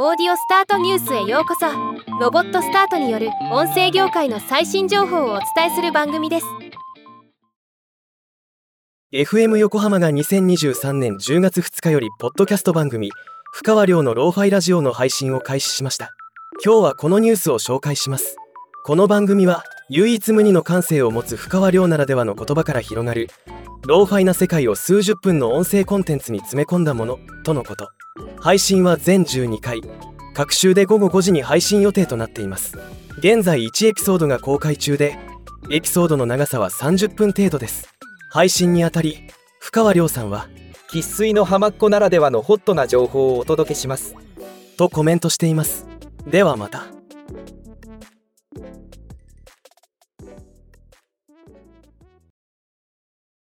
オーディオスタートニュースへようこそ。ロボットスタートによる音声業界の最新情報をお伝えする番組です。FM 横浜が2023年10月2日よりポッドキャスト番組ふかわりょうのローファイラジオの配信を開始しました。今日はこのニュースを紹介します。この番組は唯一無二の感性を持つふかわりょうならではの言葉から広がるローファイな世界を数十分の音声コンテンツに詰め込んだものとのこと。配信は全12回。各週で午後5時に配信予定となっています。現在1エピソードが公開中でエピソードの長さは30分程度です。配信にあたり深川亮さんは生粋の浜っ子ならではのホットな情報をお届けします。とコメントしています。ではまた